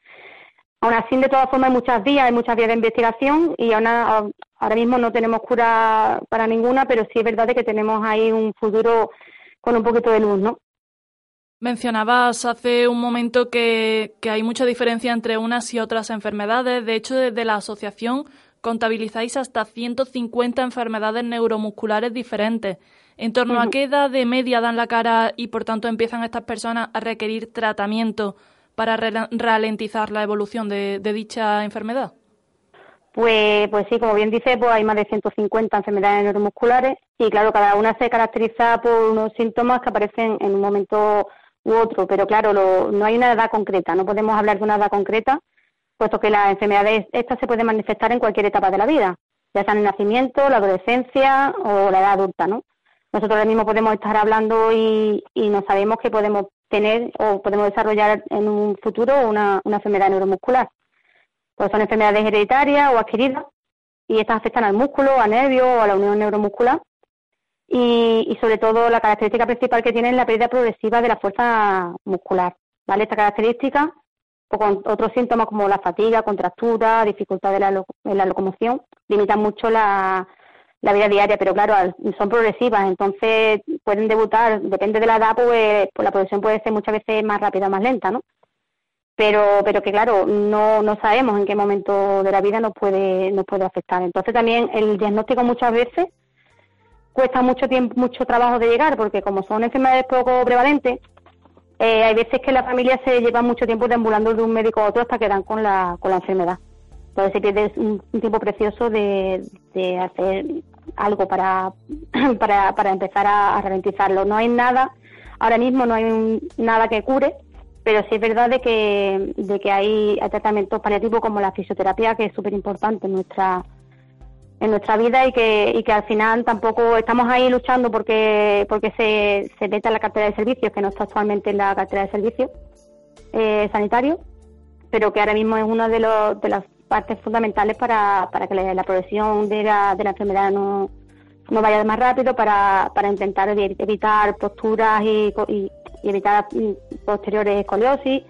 Aún así, de todas formas, hay muchas vías, hay muchas vías de investigación y ahora, ahora mismo no tenemos cura para ninguna, pero sí es verdad que tenemos ahí un futuro con un poquito de luz, ¿no? Mencionabas hace un momento que, que hay mucha diferencia entre unas y otras enfermedades. De hecho, desde la asociación contabilizáis hasta 150 enfermedades neuromusculares diferentes. ¿En torno a qué edad de media dan la cara y por tanto empiezan estas personas a requerir tratamiento para ralentizar la evolución de, dicha enfermedad? Pues, pues sí, como bien dice, pues hay más de 150 enfermedades neuromusculares y claro, cada una se caracteriza por unos síntomas que aparecen en un momento u otro, pero claro, no hay una edad concreta, no podemos hablar de una edad concreta, puesto que las enfermedades estas se pueden manifestar en cualquier etapa de la vida, ya sea en el nacimiento, la adolescencia o la edad adulta, ¿no? Nosotros ahora mismo podemos estar hablando y, y no sabemos que podemos tener o podemos desarrollar en un futuro una, enfermedad neuromuscular. Pues son enfermedades hereditarias o adquiridas y estas afectan al músculo, al nervio o a la unión neuromuscular. Y, sobre todo la característica principal que tiene es la pérdida progresiva de la fuerza muscular. ¿vale? Esta característica, o con otros síntomas como la fatiga, contractura, dificultad de la, en la locomoción, limitan mucho la, la vida diaria, pero claro, son progresivas, entonces pueden debutar, depende de la edad, pues, pues la progresión puede ser muchas veces más rápida o más lenta, ¿no? Pero, pero que claro, no, no sabemos en qué momento de la vida nos puede, nos puede afectar. Entonces también el diagnóstico muchas veces cuesta mucho tiempo, mucho trabajo de llegar, porque como son enfermedades poco prevalentes, eh, hay veces que la familia se lleva mucho tiempo deambulando de un médico a otro hasta que dan con la, con la enfermedad. Entonces se pierde un, un tiempo precioso de, de hacer algo para, para, para empezar a, a ralentizarlo. No hay nada, ahora mismo no hay nada que cure, pero sí es verdad de que, de que hay, hay tratamientos paliativos como la fisioterapia, que es súper importante en nuestra, en nuestra vida y que, y que al final tampoco estamos ahí luchando porque, porque se, se meta en la cartera de servicios, que no está actualmente en la cartera de servicios eh, sanitarios, pero que ahora mismo es una de, los, de las partes fundamentales para, para que la, la progresión de la, de la enfermedad no, no vaya más rápido, para, para intentar evi- evitar posturas y, y, y evitar mm, posteriores escoliosis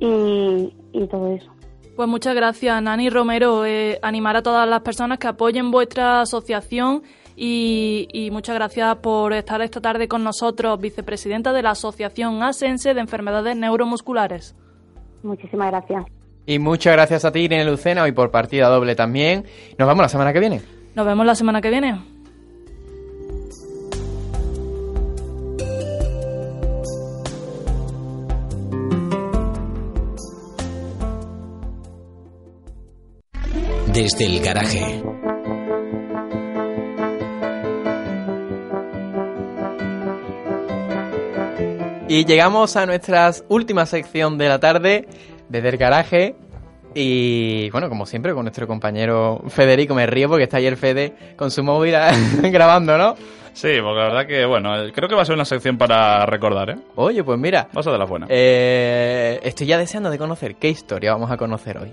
y, y todo eso. Pues muchas gracias, Nani Romero. Eh, animar a todas las personas que apoyen vuestra asociación y, y muchas gracias por estar esta tarde con nosotros, vicepresidenta de la Asociación Asense de Enfermedades Neuromusculares. Muchísimas gracias. Y muchas gracias a ti, Irene Lucena, hoy por partida doble también. Nos vemos la semana que viene. Nos vemos la semana que viene. Desde el garaje. Y llegamos a nuestra última sección de la tarde, desde el garaje. Y bueno, como siempre, con nuestro compañero Federico, me río porque está ayer Fede con su móvil grabando, ¿no? Sí, porque la verdad que, bueno, creo que va a ser una sección para recordar, ¿eh? Oye, pues mira, Vas a de la buena. eh, estoy ya deseando de conocer qué historia vamos a conocer hoy.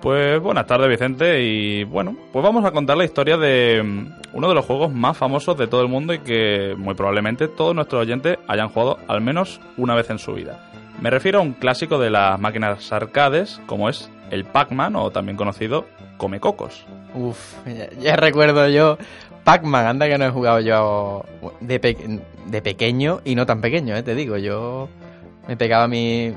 Pues buenas tardes, Vicente, y bueno, pues vamos a contar la historia de mm, uno de los juegos más famosos de todo el mundo y que muy probablemente todos nuestros oyentes hayan jugado al menos una vez en su vida. Me refiero a un clásico de las máquinas arcades, como es el Pac-Man, o también conocido Come Cocos. Uf, ya, ya recuerdo yo. Pac-Man, anda que no he jugado yo de, pe- de pequeño y no tan pequeño, eh, te digo. Yo me pegaba mi,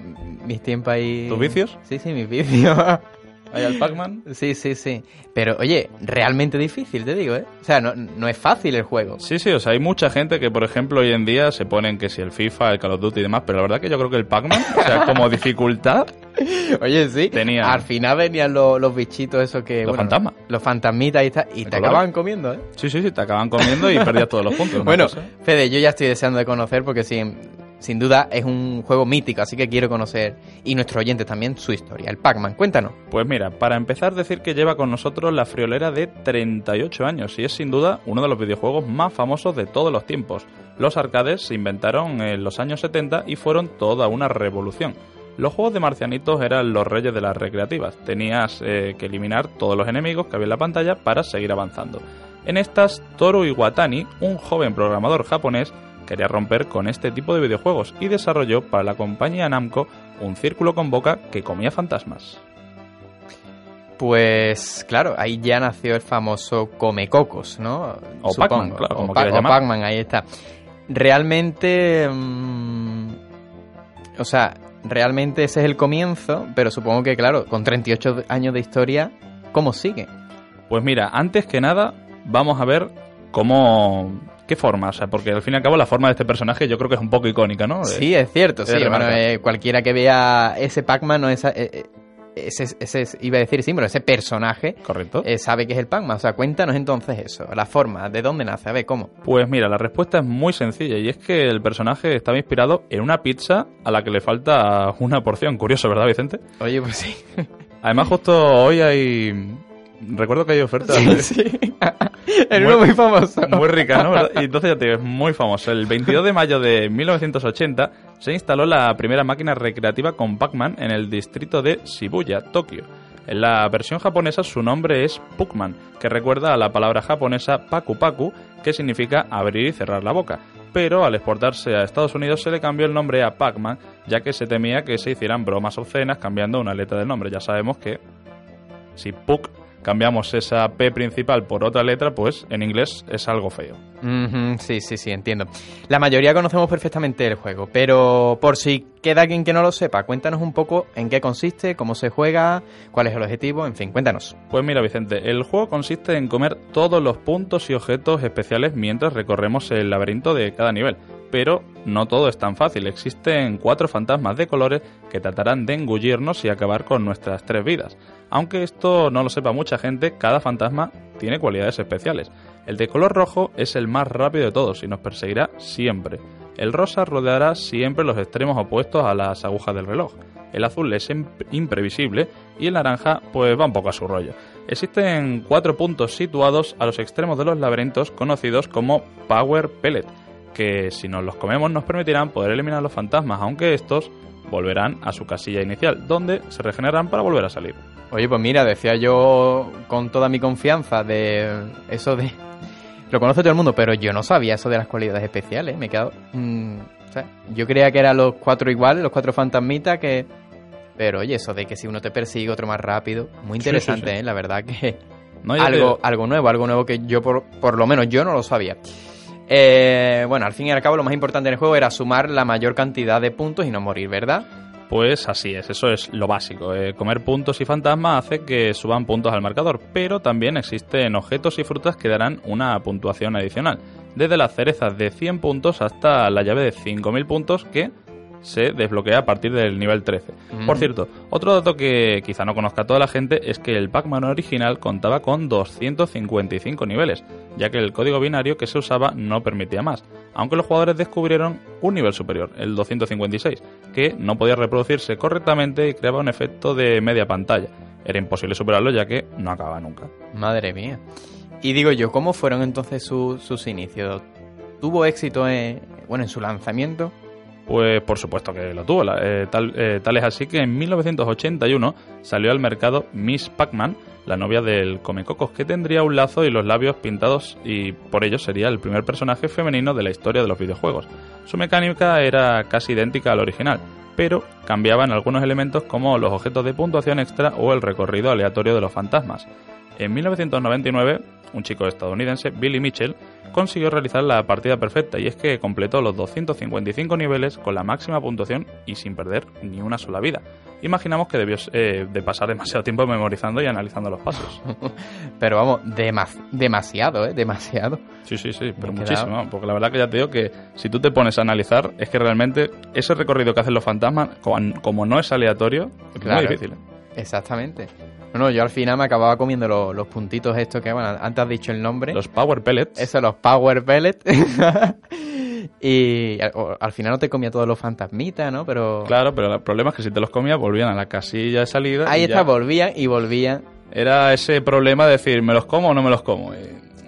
mis tiempos ahí. ¿Tus vicios? Sí, sí, mis vicios. ¿Hay al Pac-Man? Sí, sí, sí. Pero oye, realmente difícil, te digo, ¿eh? O sea, no, no es fácil el juego. Sí, sí, o sea, hay mucha gente que, por ejemplo, hoy en día se ponen que si el FIFA, el Call of Duty y demás, pero la verdad que yo creo que el Pac-Man, o sea, como dificultad, Oye, sí. Tenía- Al final venían los, los bichitos esos que. Los fantasmas. Los fantasmitas y tal. Y te acaban comiendo, ¿eh? sí, sí, sí, te acaban comiendo y perdías todos los puntos. Bueno, cosa. Fede, yo ya estoy deseando de conocer porque sin, sin duda es un juego mítico, así que quiero conocer, y nuestros oyentes también, su historia. El Pac-Man, cuéntanos. Pues mira, para empezar decir que lleva con nosotros la friolera de 38 años y es sin duda uno de los videojuegos más famosos de todos los tiempos. Los arcades se inventaron en los años 70 y fueron toda una revolución. Los juegos de marcianitos eran los reyes de las recreativas. Tenías eh, que eliminar todos los enemigos que había en la pantalla para seguir avanzando. En estas, Toru Iwatani, un joven programador japonés, quería romper con este tipo de videojuegos y desarrolló para la compañía Namco un círculo con boca que comía fantasmas. Pues claro, ahí ya nació el famoso Comecocos, ¿no? O. Pac-Man, claro, o, como Pa- quieras o llamar. Pac-Man, ahí está. Realmente... mm, o sea, realmente ese es el comienzo, pero supongo que, claro, con 38 años de historia, ¿cómo sigue? Pues mira, antes que nada, vamos a ver cómo. ¿Qué forma? O sea, porque al fin y al cabo la forma de este personaje yo creo que es un poco icónica, ¿no? Sí, es cierto, es sí. Bueno, eh, cualquiera que vea ese Pac-Man o esa, eh, eh, ese, ese, iba a decir símbolo, ese personaje, Correcto. eh, sabe que es el Pac-Man. O sea, cuéntanos entonces eso, la forma, de dónde nace, a ver, ¿cómo? Pues mira, la respuesta es muy sencilla y es que el personaje estaba inspirado en una pizza a la que le falta una porción. Curioso, ¿verdad, Vicente? Oye, pues sí. Además, justo hoy hay. Recuerdo que hay ofertas. sí. el uno muy famoso. Muy rica, ¿no? ¿Verdad? Y entonces ya te digo, es muy famoso. El 22 de mayo de 1980 se instaló la primera máquina recreativa con Pac-Man en el distrito de Shibuya, Tokio. En la versión japonesa su nombre es Puckman, que recuerda a la palabra japonesa Paku Paku, que significa abrir y cerrar la boca. Pero al exportarse a Estados Unidos se le cambió el nombre a Pac-Man, ya que se temía que se hicieran bromas obscenas cambiando una letra del nombre. Ya sabemos que si Puck cambiamos esa P principal por otra letra, pues en inglés es algo feo. Ujú, sí, sí, sí, entiendo. La mayoría conocemos perfectamente el juego, pero por si queda alguien que no lo sepa, cuéntanos un poco en qué consiste, cómo se juega, cuál es el objetivo, en fin, cuéntanos. Pues mira, Vicente, el juego consiste en comer todos los puntos y objetos especiales mientras recorremos el laberinto de cada nivel. Pero no todo es tan fácil. Existen cuatro fantasmas de colores que tratarán de engullirnos y acabar con nuestras tres vidas. Aunque esto no lo sepa mucha gente, cada fantasma tiene cualidades especiales. El de color rojo es el más rápido de todos y nos perseguirá siempre. El rosa rodeará siempre los extremos opuestos a las agujas del reloj. El azul es imp- imprevisible y el naranja pues va un poco a su rollo. Existen cuatro puntos situados a los extremos de los laberintos conocidos como Power Pellet, que si nos los comemos nos permitirán poder eliminar los fantasmas, aunque estos volverán a su casilla inicial, donde se regeneran para volver a salir. Oye, pues mira, decía yo con toda mi confianza de eso de... Lo conoce todo el mundo, pero yo no sabía eso de las cualidades especiales. Me he quedado... mm, o sea, yo creía que eran los cuatro iguales, los cuatro fantasmitas que... Pero oye, eso de que si uno te persigue, otro más rápido. Muy Sí, sí, interesante, sí. ¿eh? La verdad que... No, ya te algo, algo nuevo, algo nuevo que yo por, por lo menos yo no lo sabía. Eh, bueno, al fin y al cabo lo más importante en el juego era sumar la mayor cantidad de puntos y no morir, ¿verdad? Pues así es, eso es lo básico. Eh, comer puntos y fantasmas hace que suban puntos al marcador, pero también existen objetos y frutas que darán una puntuación adicional, desde las cerezas de 100 puntos hasta la llave de 5000 puntos que se desbloquea a partir del nivel 13. Por Mm. cierto, otro dato que quizá no conozca toda la gente es que el Pac-Man original contaba con 255 niveles, ya que el código binario que se usaba no permitía más, aunque los jugadores descubrieron un nivel superior, el 256, que no podía reproducirse correctamente y creaba un efecto de media pantalla. Era imposible superarlo ya que no acababa nunca. Madre mía. Y digo yo, ¿cómo fueron entonces su- sus inicios? ¿Tuvo éxito en, bueno, en su lanzamiento? Pues por supuesto que lo tuvo. eh, tal, eh, tal es así que en 1981 salió al mercado Miss Pac-Man, la novia del Comecocos, que tendría un lazo y los labios pintados y por ello sería el primer personaje femenino de la historia de los videojuegos. Su mecánica era casi idéntica al original, pero cambiaban algunos elementos como los objetos de puntuación extra o el recorrido aleatorio de los fantasmas. En 1999, un chico estadounidense, Billy Mitchell, consiguió realizar la partida perfecta y es que completó los 255 niveles con la máxima puntuación y sin perder ni una sola vida. Imaginamos que debió eh, de pasar demasiado tiempo memorizando y analizando los pasos. Pero vamos, demas- demasiado, ¿eh? Demasiado. Sí, sí, sí, pero muchísimo, porque la verdad que ya te digo que si tú te pones a analizar, es que realmente ese recorrido que hacen los fantasmas, como, no es aleatorio, es Claro. muy difícil. Exactamente. No, no, yo al final me acababa comiendo los, los puntitos estos que, bueno, antes has dicho el nombre. Los Power Pellets. Eso, los Power Pellets. y al, final no te comía todos los fantasmitas, ¿no? Pero Claro, pero el problema es que si te los comías volvían a la casilla de salida. ahí y está, ya volvían y volvían. Era ese problema de decir, ¿me los como o no me los como? Y,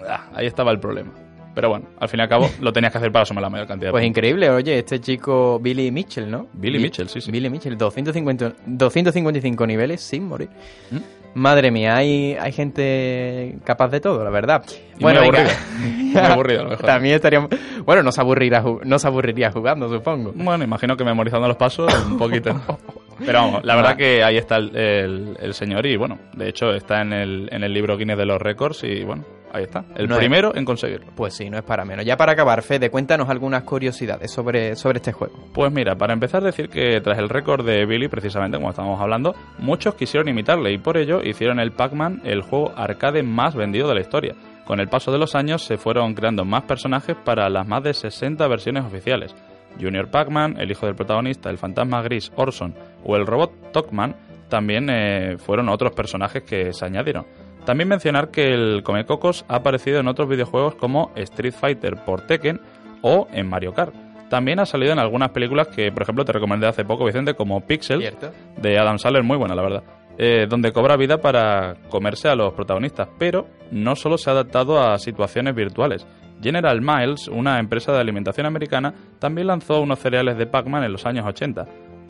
ah, ahí estaba el problema. Pero bueno, al fin y al cabo lo tenías que hacer para sumar la mayor cantidad Pues increíble, oye, este chico Billy Mitchell, ¿no? Billy Bi- Mitchell, sí, sí. Billy Mitchell, 250, 255 niveles sin morir. ¿Mm? Madre mía, hay, hay gente capaz de todo, la verdad. Y muy aburrida. Muy aburrida, a lo mejor. También estaríamos... Bueno, no se, aburrirá, no se aburriría jugando, supongo. Bueno, imagino que memorizando los pasos un poquito. Pero vamos, la verdad que ahí está el, el- el señor y bueno, de hecho está en el, en el libro Guinness de los récords y bueno, ahí está. El No es- primero en conseguirlo. Pues sí, no es para menos. Ya para acabar, Fede, cuéntanos algunas curiosidades sobre, sobre este juego. Pues mira, para empezar decir que tras el récord de Billy, precisamente como estábamos hablando, muchos quisieron imitarle y por ello hicieron el Pac-Man el juego arcade más vendido de la historia. Con el paso de los años se fueron creando más personajes para las más de 60 versiones oficiales. Junior Pac-Man, el hijo del protagonista, el fantasma gris Orson o el robot Tokman también eh, fueron otros personajes que se añadieron. También mencionar que el Comecocos ha aparecido en otros videojuegos como Street Fighter por Tekken o en Mario Kart. También ha salido en algunas películas que, por ejemplo, te recomendé hace poco, Vicente, como Pixel, ¿Cierto? de Adam Sandler, muy buena, la verdad. eh, donde cobra vida para comerse a los protagonistas, pero no solo se ha adaptado a situaciones virtuales. General Miles, una empresa de alimentación americana, también lanzó unos cereales de Pac-Man en los años 80.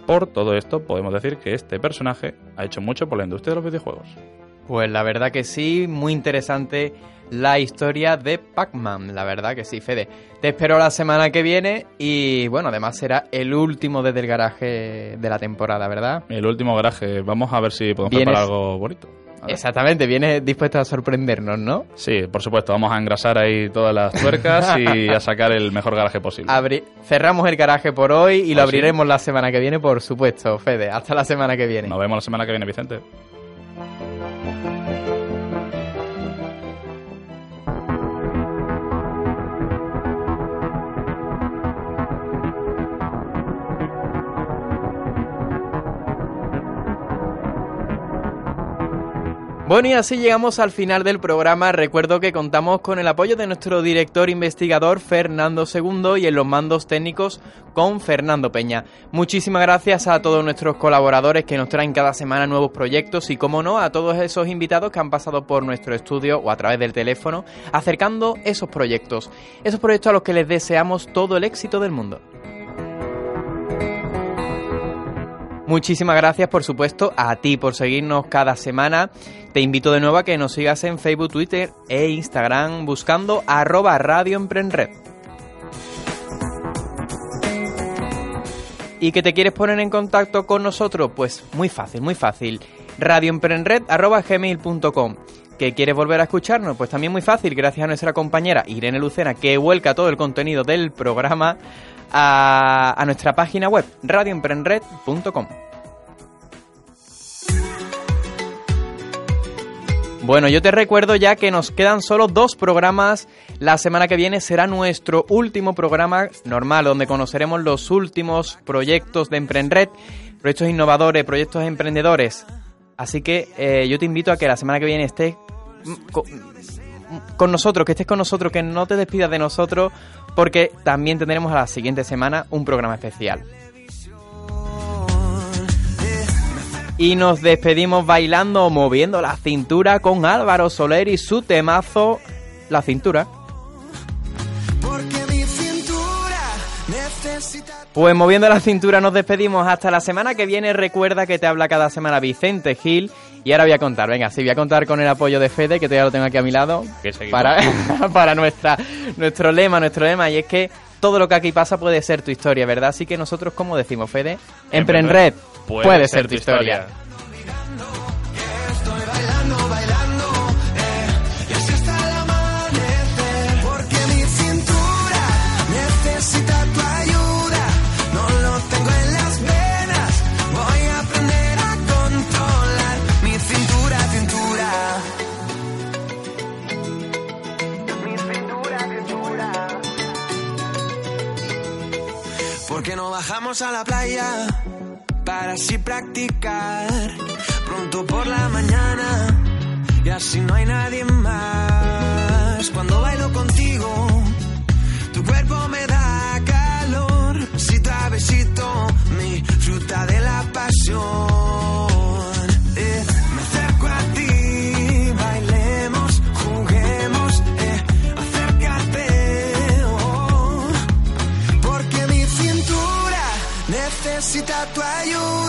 Por todo esto, podemos decir que este personaje ha hecho mucho por la industria de los videojuegos. Pues la verdad que sí, muy interesante la historia de Pac-Man, la verdad que sí, Fede. Te espero la semana que viene y bueno, además será el último desde el garaje de la temporada, ¿verdad? El último garaje, vamos a ver si podemos Vienes- preparar algo bonito. Exactamente, vienes dispuesto a sorprendernos, ¿no? Sí, por supuesto, vamos a engrasar ahí todas las tuercas y a sacar el mejor garaje posible. Abri- cerramos el garaje por hoy y lo ¿Ah, sí? abriremos la semana que viene, por supuesto, Fede. Hasta la semana que viene. Nos vemos la semana que viene, Vicente. Bueno, y así llegamos al final del programa. Recuerdo que contamos con el apoyo de nuestro director investigador Fernando II y en los mandos técnicos con Fernando Peña. Muchísimas gracias a todos nuestros colaboradores que nos traen cada semana nuevos proyectos y, como no, a todos esos invitados que han pasado por nuestro estudio o a través del teléfono acercando esos proyectos. Esos proyectos a los que les deseamos todo el éxito del mundo. Muchísimas gracias, por supuesto, a ti por seguirnos cada semana. Te invito de nuevo a que nos sigas en Facebook, Twitter e Instagram buscando arroba Radio Emprenred. ¿Y que te quieres poner en contacto con nosotros? Pues muy fácil, muy fácil. radioemprenred.gmail.com ¿Que quieres volver a escucharnos? Pues también muy fácil, gracias a nuestra compañera Irene Lucena, que vuelca todo el contenido del programa a, a nuestra página web, radioemprenred.com. Bueno, yo te recuerdo ya que nos quedan solo dos programas. La semana que viene será nuestro último programa normal, donde conoceremos los últimos proyectos de Emprenred, proyectos innovadores, proyectos emprendedores. Así que eh, yo te invito a que la semana que viene estés mm, con nosotros, que estés con nosotros, que no te despidas de nosotros, porque también tendremos a la siguiente semana un programa especial. Y nos despedimos bailando o moviendo la cintura con Álvaro Soler y su temazo, La Cintura. Pues moviendo la cintura nos despedimos hasta la semana que viene. Recuerda que te habla cada semana Vicente Gil. Y ahora voy a contar, venga, sí, voy a contar con el apoyo de Fede, que todavía lo tengo aquí a mi lado, para, para nuestra, nuestro lema, nuestro lema, y es que todo lo que aquí pasa puede ser tu historia, ¿verdad? Así que nosotros, como decimos, Fede, Emprenred puede, ser tu historia. Porque no bajamos a la playa para así practicar pronto por la mañana y así no hay nadie más. Cuando bailo contigo, tu cuerpo me da tu ayuda.